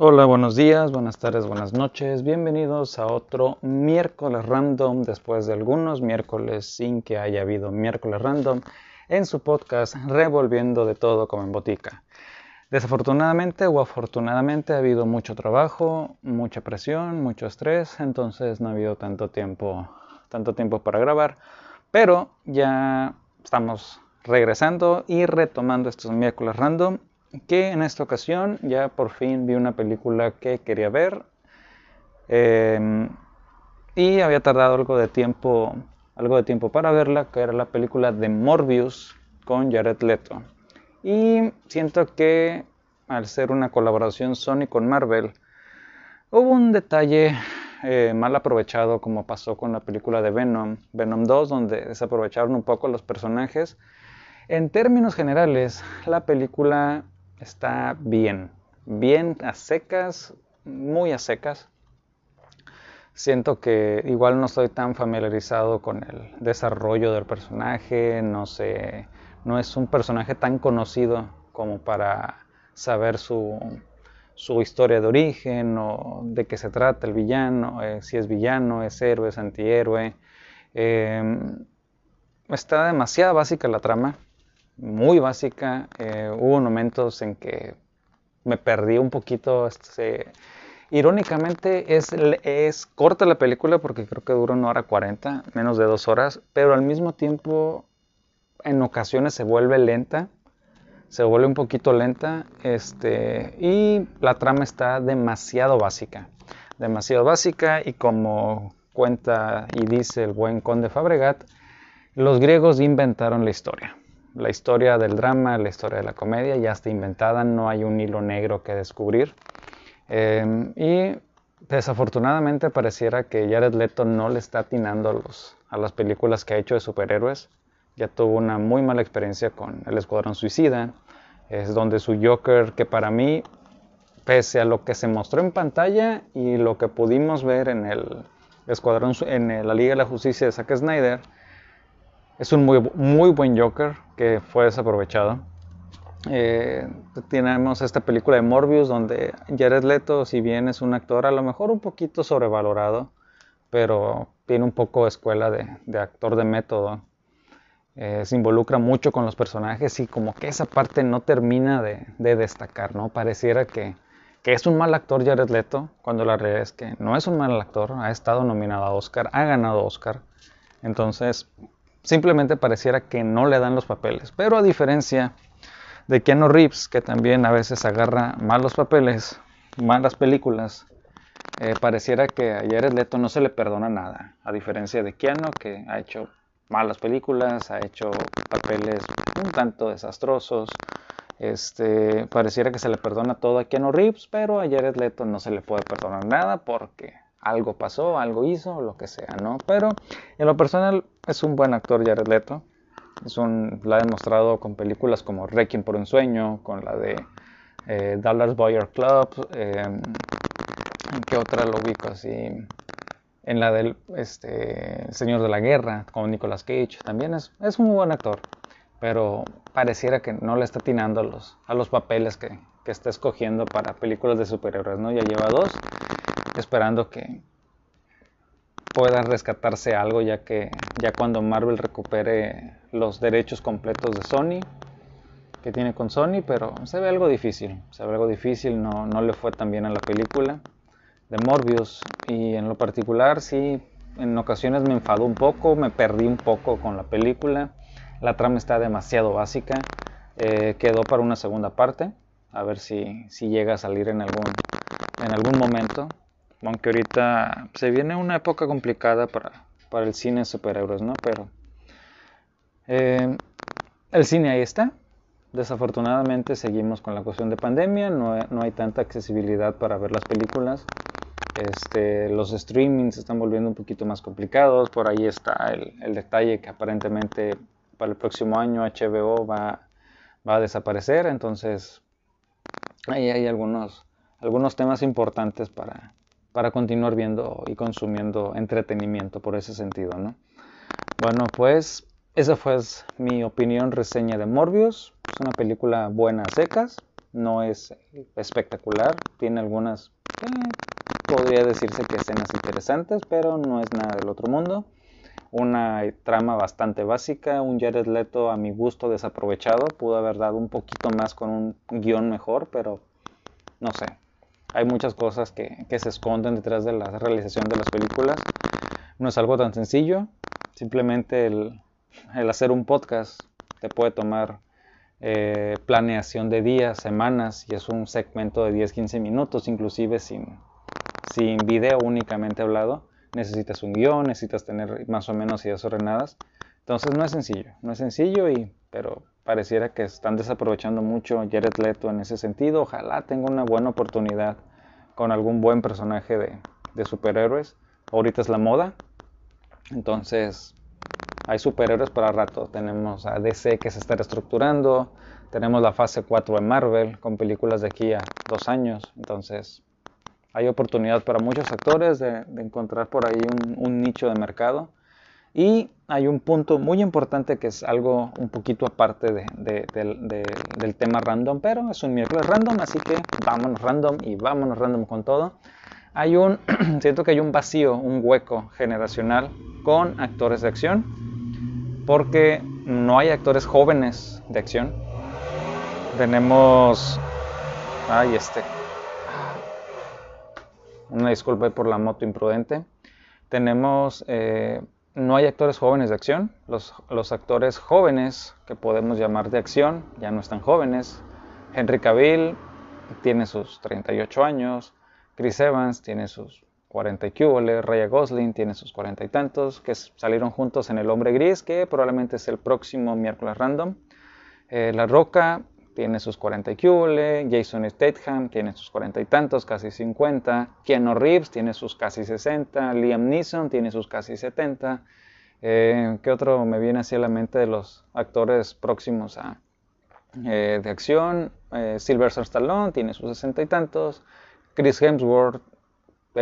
Hola, buenos días, buenas tardes, buenas noches. Bienvenidos a otro miércoles random después de algunos miércoles sin que haya habido miércoles random en su podcast Revolviendo de todo como en botica. Desafortunadamente o afortunadamente ha habido mucho trabajo, mucha presión, mucho estrés, entonces no ha habido tanto tiempo, tanto tiempo para grabar, pero ya estamos regresando y retomando estos miércoles random que en esta ocasión ya por fin vi una película que quería ver em, y había tardado algo de tiempo algo de tiempo para verla que era la película de Morbius con Jared Leto. Y siento que al ser una colaboración Sony con Marvel hubo un detalle eh, mal aprovechado como pasó con la película de Venom Venom 2 donde desaprovecharon un poco los personajes. En términos generales, la película está bien, bien a secas, muy a secas. Siento que igual no estoy tan familiarizado con el desarrollo del personaje, no sé, no es un personaje tan conocido como para saber su, su historia de origen o de qué se trata el villano, eh, si es villano, es héroe, es antihéroe. Em, está demasiado básica la trama muy básica. Eh, hubo momentos en que me perdí un poquito. Este, irónicamente es, es corta la película porque creo que dura una hora 40, menos de dos horas, pero al mismo tiempo en ocasiones se vuelve lenta. Se vuelve un poquito lenta este, y la trama está demasiado básica. Demasiado básica y como cuenta y dice el buen conde Fabregat, los griegos inventaron la historia la historia del drama, la historia de la comedia ya está inventada, no hay un hilo negro que descubrir. Em, y desafortunadamente pareciera que Jared Leto no le está atinando a, los, a las películas que ha hecho de superhéroes. Ya tuvo una muy mala experiencia con El Escuadrón Suicida, es donde su Joker, que para mí, pese a lo que se mostró en pantalla y lo que pudimos ver en el Escuadrón, en la Liga de la Justicia de Zack Snyder, es un muy, muy buen Joker que fue desaprovechado. Eh, tenemos esta película de Morbius donde Jared Leto, si bien es un actor a lo mejor un poquito sobrevalorado, pero tiene un poco escuela de, actor de método. Eh, se involucra mucho con los personajes y como que esa parte no termina de, destacar, ¿no? Pareciera que, que, es un mal actor Jared Leto, cuando la realidad es que no es un mal actor, ha estado nominado a Oscar, ha ganado Oscar. Entonces, simplemente pareciera que no le dan los papeles. Pero a diferencia de Keanu Reeves, que también a veces agarra malos papeles, malas películas, eh, pareciera que a Jared Leto no se le perdona nada. A diferencia de Keanu, que ha hecho malas películas, ha hecho papeles un tanto desastrosos. Este, pareciera que se le perdona todo a Keanu Reeves, pero a Jared Leto no se le puede perdonar nada porque algo pasó, algo hizo, lo que sea, ¿no? Pero en lo personal es un buen actor Jared Leto. Es un, la ha demostrado con películas como Requiem por un sueño, con la de eh, Dallas Boyer Club, ¿en qué otra lo ubico así? En la del este, Señor de la Guerra, con Nicolas Cage, también es, es un buen actor, pero pareciera que no le está atinando a los, a los papeles que, que está escogiendo para películas de superhéroes, ¿no? Ya lleva dos esperando que pueda rescatarse algo ya que ya cuando Marvel recupere los derechos completos de Sony que tiene con Sony, pero se ve algo difícil, se ve algo difícil, no, no le fue tan bien a la película de Morbius y en lo particular sí, en ocasiones me enfadó un poco, me perdí un poco con la película, la trama está demasiado básica, eh, quedó para una segunda parte, a ver si, si llega a salir en algún, en algún momento, aunque ahorita se viene una época complicada para, para el cine de superhéroes, ¿no? Pero eh, el cine ahí está. Desafortunadamente seguimos con la cuestión de pandemia, no, no hay tanta accesibilidad para ver las películas. Este, los streamings se están volviendo un poquito más complicados. Por ahí está el, el, detalle que aparentemente para el próximo año HBO va, va a desaparecer. Entonces, ahí hay algunos, algunos temas importantes para, para continuar viendo y consumiendo entretenimiento por ese sentido, ¿no? Bueno, pues esa fue mi opinión reseña de Morbius. Es una película buena a secas. no es espectacular, tiene algunas, eh, podría decirse que escenas interesantes, pero no es nada del otro mundo. Una trama bastante básica, un Jared Leto a mi gusto desaprovechado, pudo haber dado un poquito más con un guion mejor, pero no sé. Hay muchas cosas que, que se esconden detrás de la realización de las películas. No es algo tan sencillo, simplemente el, el hacer un podcast te puede tomar eh, planeación de días, semanas, y es un segmento de 10-15 minutos, inclusive sin, sin video únicamente hablado. Necesitas un guion, necesitas tener más o menos ideas ordenadas. Entonces no es sencillo, no es sencillo, y, pero pareciera que están desaprovechando mucho Jared Leto en ese sentido. Ojalá tenga una buena oportunidad con algún buen personaje de, superhéroes. Ahorita es la moda, entonces hay superhéroes para rato. Tenemos a DC que se está reestructurando. Tenemos la fase 4 de Marvel con películas de aquí a dos años. Entonces hay oportunidad para muchos actores de, encontrar por ahí un, nicho de mercado. Y hay un punto muy importante que es algo un poquito aparte del tema random, pero es un miércoles random, así que vámonos random y vámonos random con todo. Hay un, siento que hay un vacío, un hueco generacional con actores de acción porque no hay actores jóvenes de acción. Tenemos... Ay, este. Una disculpa por la moto imprudente. Tenemos... Eh, no hay actores jóvenes de acción. Los, actores jóvenes que podemos llamar de acción ya no están jóvenes. Henry Cavill tiene sus 38 años. Chris Evans tiene sus 40 y Raya Gosling tiene sus cuarenta y tantos, que salieron juntos en El Hombre Gris, que probablemente es el próximo miércoles random. Eh, la Roca tiene sus 40 y Jason Statham tiene sus cuarenta y tantos, casi 50, Keanu Reeves tiene sus casi 60, Liam Neeson tiene sus casi 70. Eh, ¿Qué otro me viene así a la mente de los actores próximos a, eh, de acción? Eh, Sylvester Stallone tiene sus sesenta y tantos, Chris Hemsworth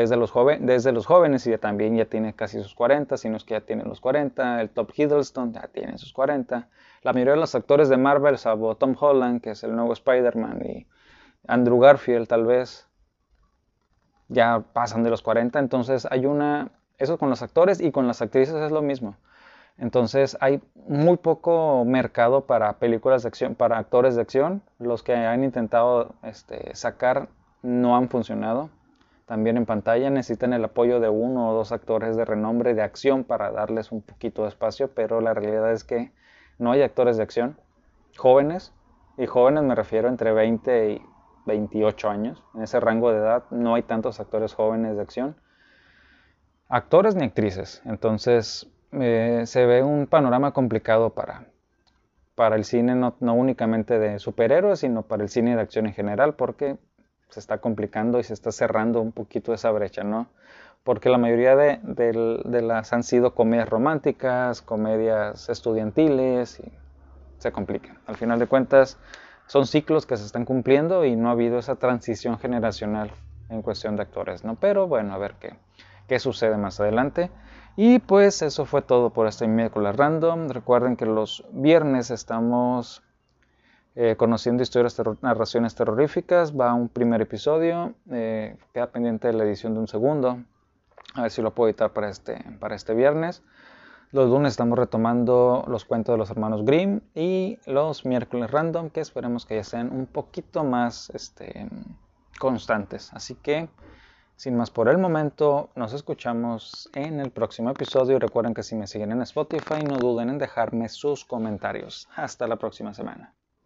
desde los, desde los jóvenes y ya también ya tiene casi sus 40, si no es que ya tiene los 40, el Top Hiddleston ya tiene sus 40, la mayoría de los actores de Marvel, salvo Tom Holland, que es el nuevo Spider-Man, y Andrew Garfield tal vez, ya pasan de los 40, entonces hay una, eso con los actores y con las actrices es lo mismo. Entonces hay muy poco mercado para películas de acción, para actores de acción. Los que han intentado este, sacar no han funcionado también en pantalla necesitan el apoyo de uno o dos actores de renombre de acción para darles un poquito de espacio, pero la realidad es que no hay actores de acción jóvenes, y jóvenes me refiero entre 20 y 28 años, en ese rango de edad no hay tantos actores jóvenes de acción, actores ni actrices, entonces eh, se ve un panorama complicado para, para el cine, no, no únicamente de superhéroes, sino para el cine de acción en general, porque se está complicando y se está cerrando un poquito esa brecha, ¿no? Porque la mayoría de, las han sido comedias románticas, comedias estudiantiles y se complican. Al final de cuentas, son ciclos que se están cumpliendo y no ha habido esa transición generacional en cuestión de actores, ¿no? Pero bueno, a ver qué, qué sucede más adelante. Y pues eso fue todo por este miércoles random. Recuerden que los viernes estamos eh, conociendo historias, narraciones terroríficas. Va un primer episodio, eh, queda pendiente de la edición de un segundo. A ver si lo puedo editar para este, para este viernes. Los lunes estamos retomando los cuentos de los hermanos Grimm y los miércoles random que esperemos que ya sean un poquito más este, constantes. Así que, sin más por el momento, nos escuchamos en el próximo episodio. Recuerden que si me siguen en Spotify, no duden en dejarme sus comentarios. Hasta la próxima semana.